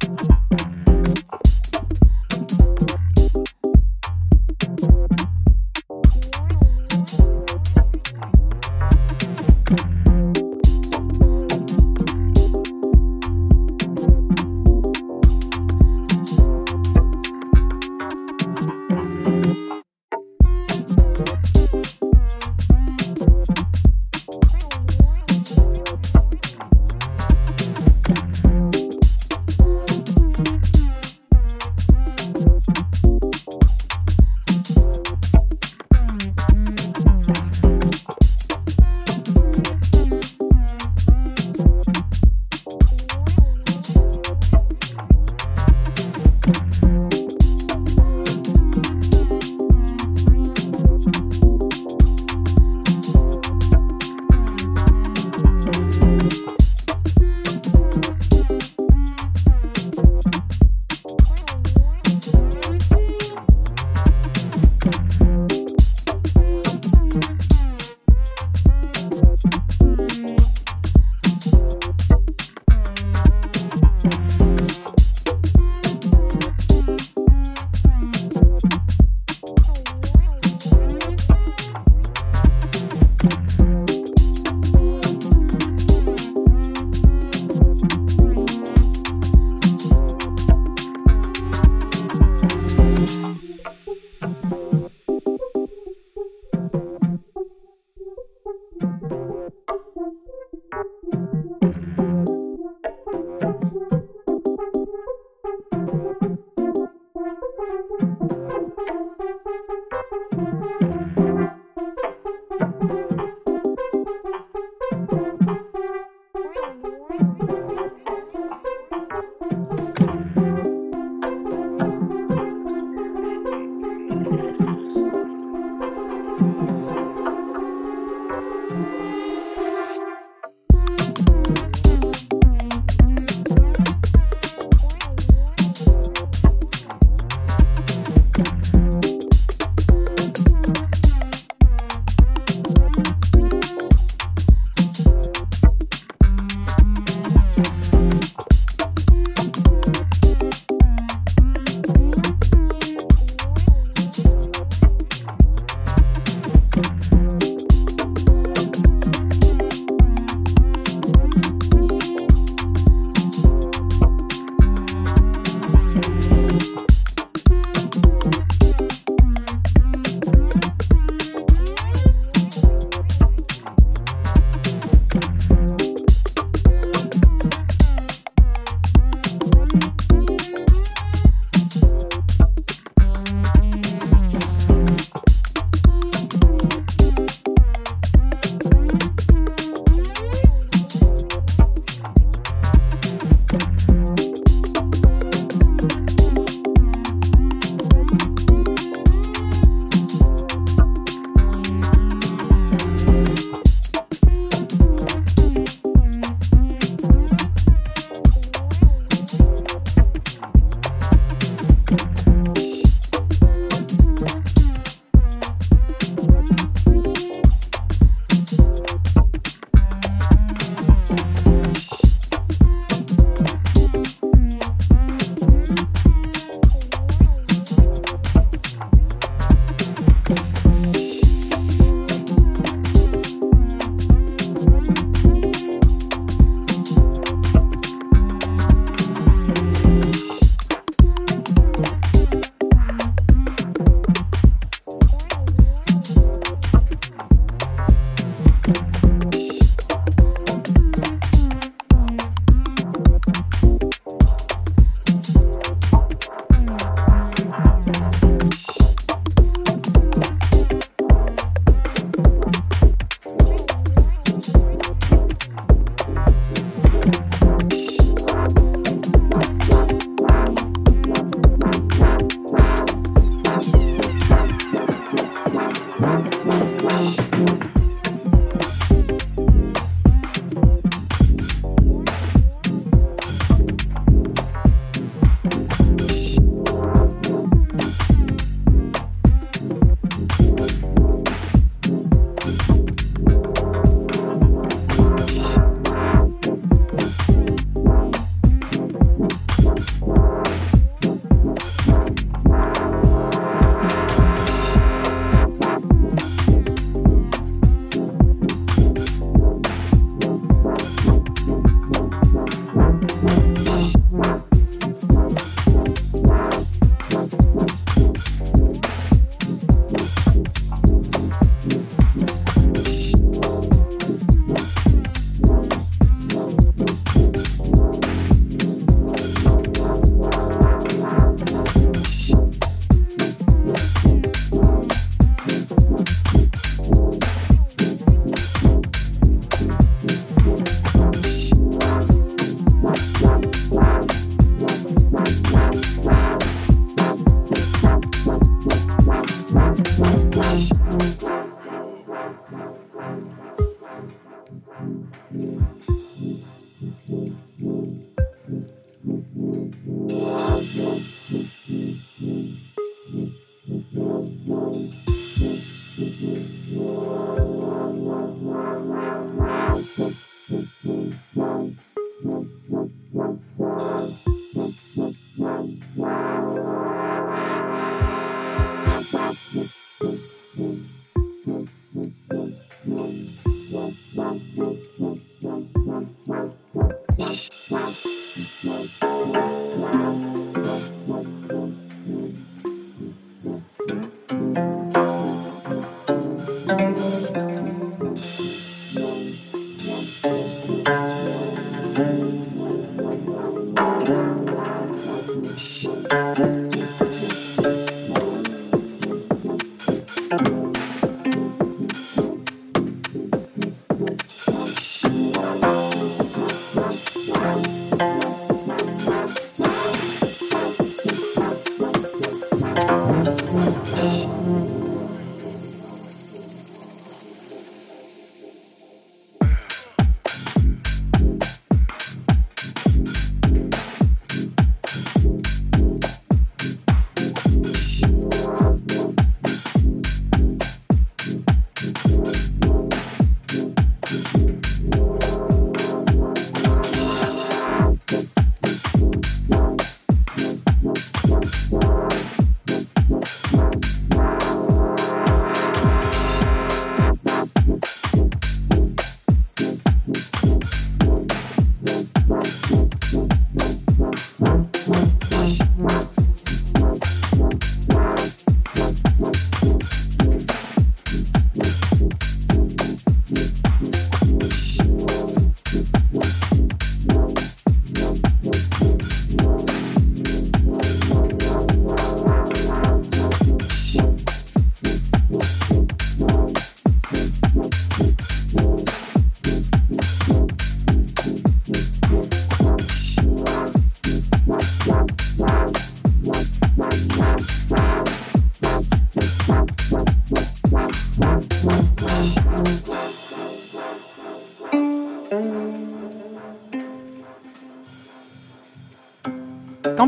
Bye.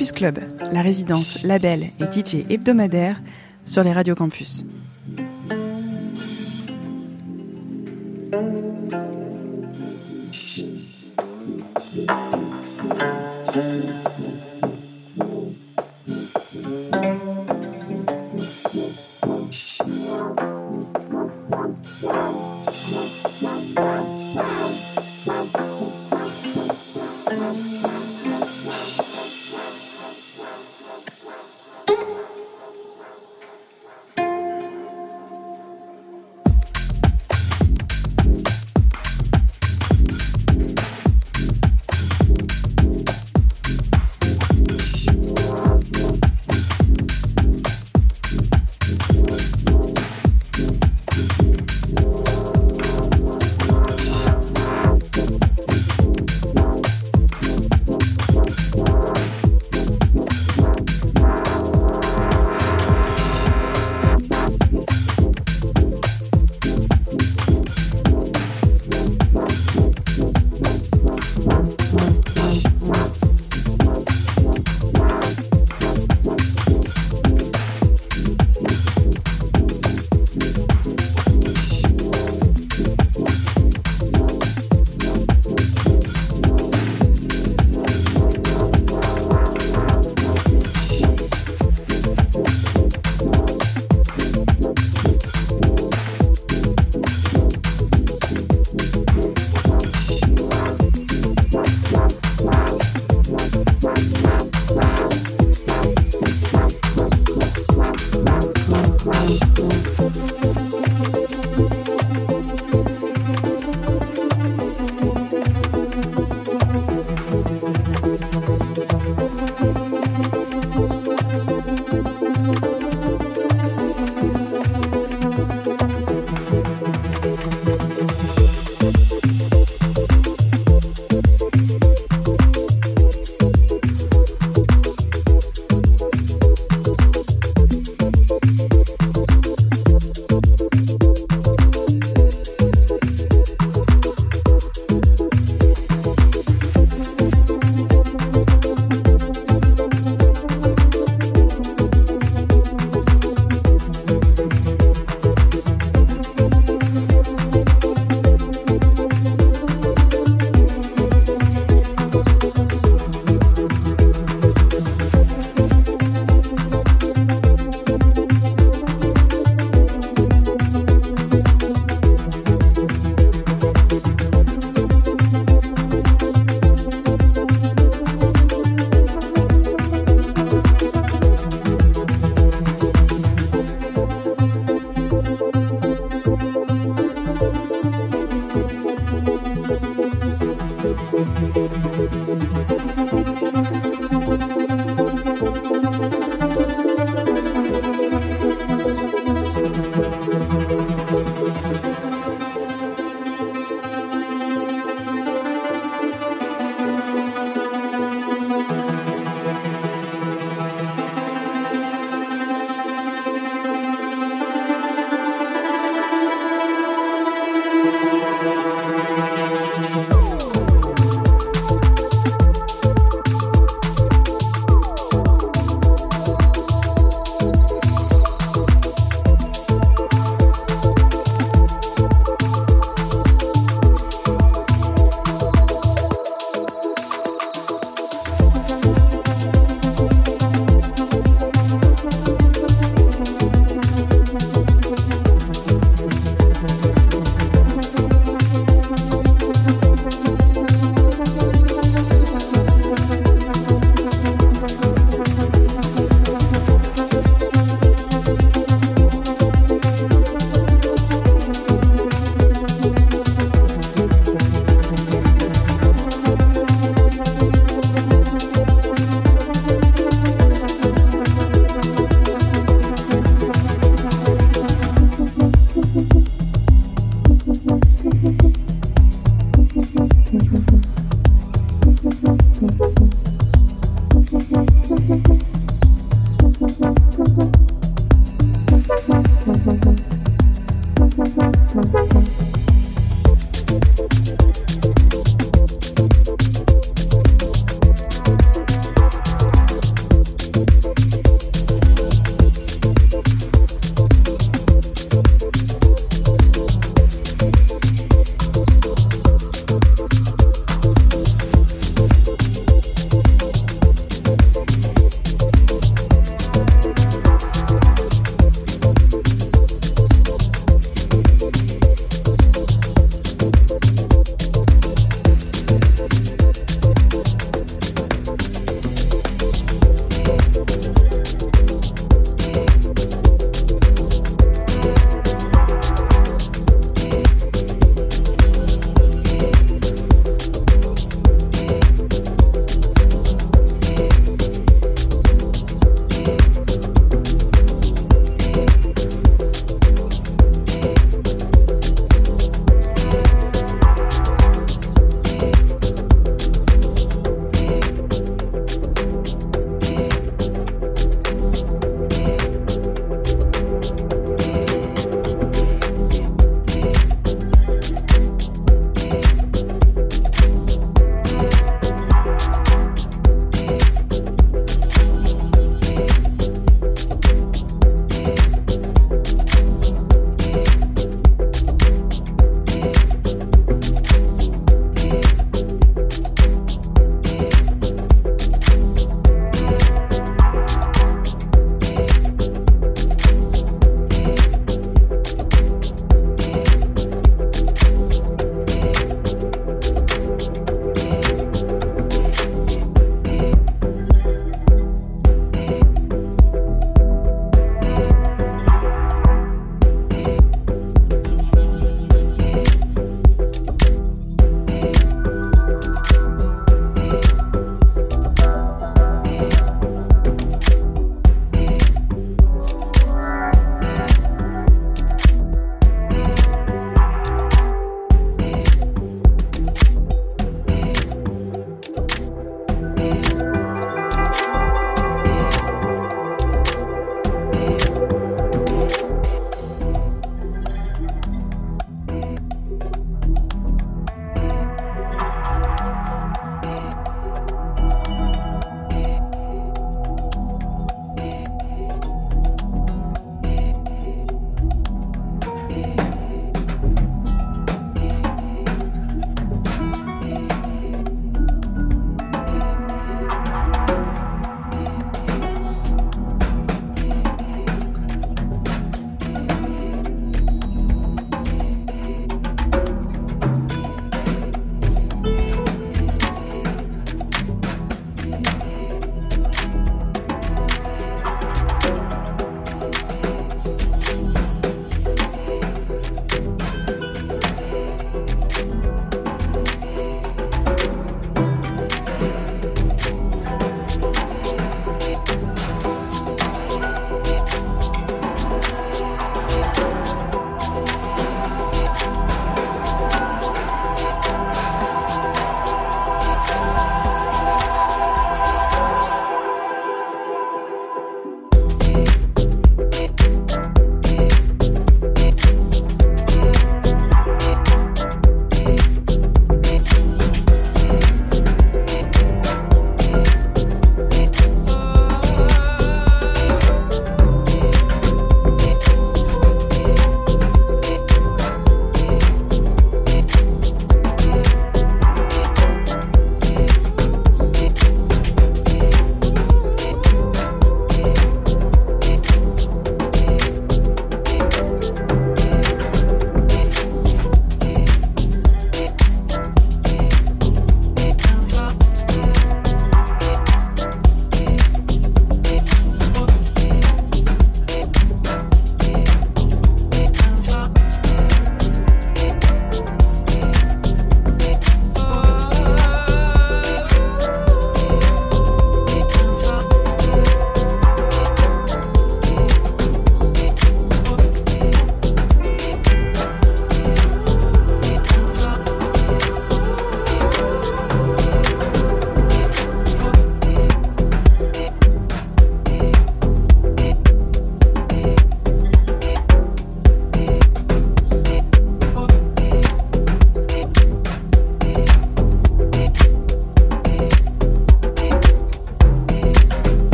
Campus Club, la résidence, label et DJ hebdomadaire sur les radios campus.